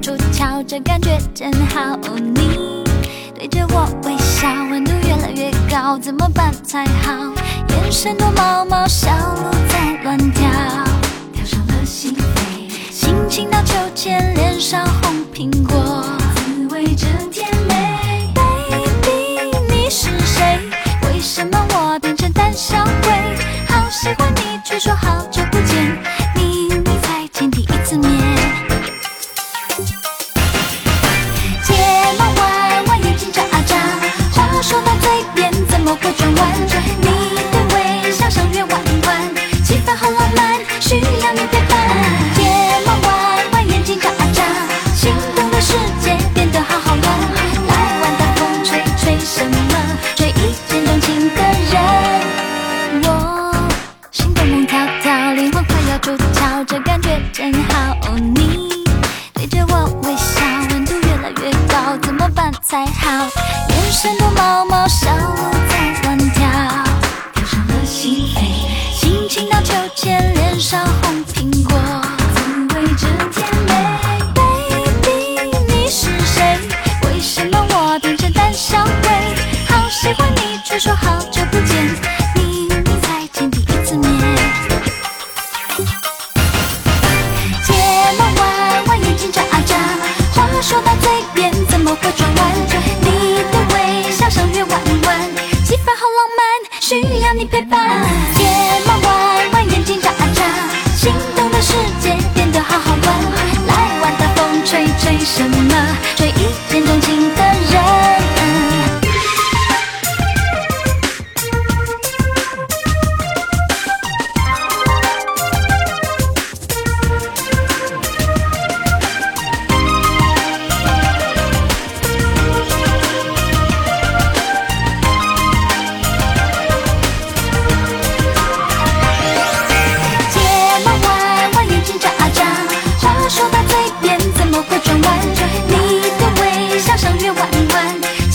出窍，这感觉真好。你对着我微笑，温度越来越高，怎么办才好？眼神躲猫猫，小鹿在乱跳，跳上了心扉，心情荡秋千，脸上红苹果，滋味真甜美。Baby，你是谁？为什么我变成胆小鬼？好喜欢你，却说好久。才好？眼神多毛毛，小鹿在乱跳，跳上了心扉，心情荡秋千，脸上红苹果，滋味真甜美。Baby，你是谁？为什么我变成胆小鬼？好喜欢你，却说好久不见，明明才见第一次面。睫毛弯弯，眼睛眨啊眨，话说到嘴边怎么会转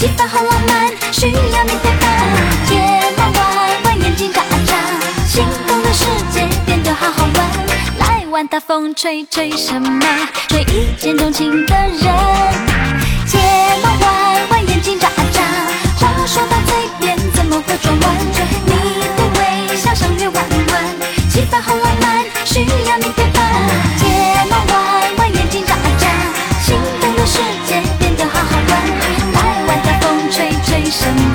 气氛好浪漫，需要你陪伴。睫毛弯弯，眼睛眨啊眨，心动的世界变得好好玩。来玩大风吹吹什么？吹一见钟情的人。some